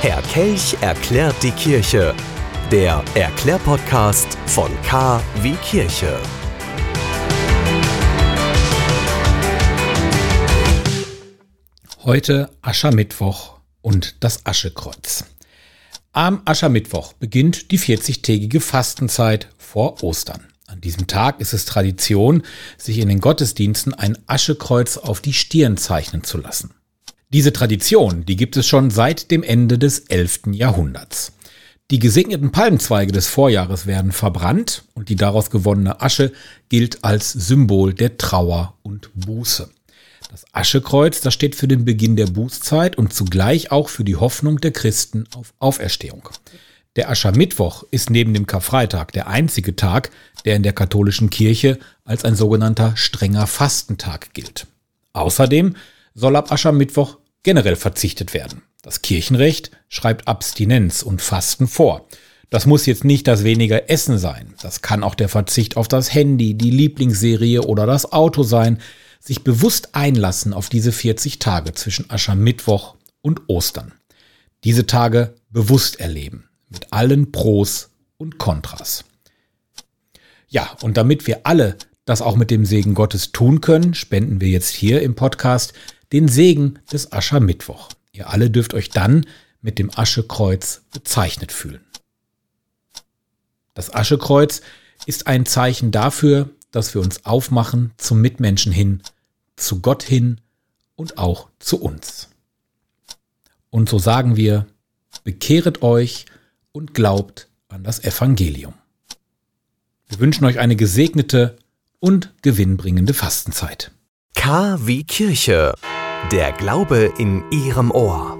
Kelch erklärt die Kirche. Der Erklärpodcast von K wie Kirche. Heute Aschermittwoch und das Aschekreuz. Am Aschermittwoch beginnt die 40-tägige Fastenzeit vor Ostern. An diesem Tag ist es Tradition, sich in den Gottesdiensten ein Aschekreuz auf die Stirn zeichnen zu lassen. Diese Tradition, die gibt es schon seit dem Ende des 11. Jahrhunderts. Die gesegneten Palmzweige des Vorjahres werden verbrannt und die daraus gewonnene Asche gilt als Symbol der Trauer und Buße. Das Aschekreuz, das steht für den Beginn der Bußzeit und zugleich auch für die Hoffnung der Christen auf Auferstehung. Der Aschermittwoch ist neben dem Karfreitag der einzige Tag, der in der katholischen Kirche als ein sogenannter strenger Fastentag gilt. Außerdem soll ab Aschermittwoch generell verzichtet werden. Das Kirchenrecht schreibt Abstinenz und Fasten vor. Das muss jetzt nicht das weniger Essen sein. Das kann auch der Verzicht auf das Handy, die Lieblingsserie oder das Auto sein. Sich bewusst einlassen auf diese 40 Tage zwischen Aschermittwoch und Ostern. Diese Tage bewusst erleben. Mit allen Pros und Kontras. Ja, und damit wir alle das auch mit dem Segen Gottes tun können, spenden wir jetzt hier im Podcast den Segen des Aschermittwoch. Ihr alle dürft euch dann mit dem Aschekreuz bezeichnet fühlen. Das Aschekreuz ist ein Zeichen dafür, dass wir uns aufmachen zum Mitmenschen hin, zu Gott hin und auch zu uns. Und so sagen wir, bekehret euch und glaubt an das Evangelium. Wir wünschen euch eine gesegnete und gewinnbringende Fastenzeit. K wie Kirche. Der Glaube in Ihrem Ohr.